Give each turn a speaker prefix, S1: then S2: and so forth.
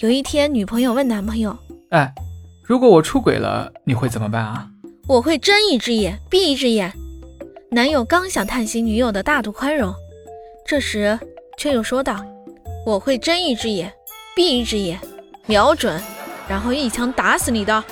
S1: 有一天女朋友问男朋友
S2: 哎如果我出轨了你会怎么办啊？
S1: 我会睁一只眼闭一只眼。男友刚想叹息女友的大度宽容这时却又说道我会睁一只眼闭一只眼瞄准然后一枪打死你的。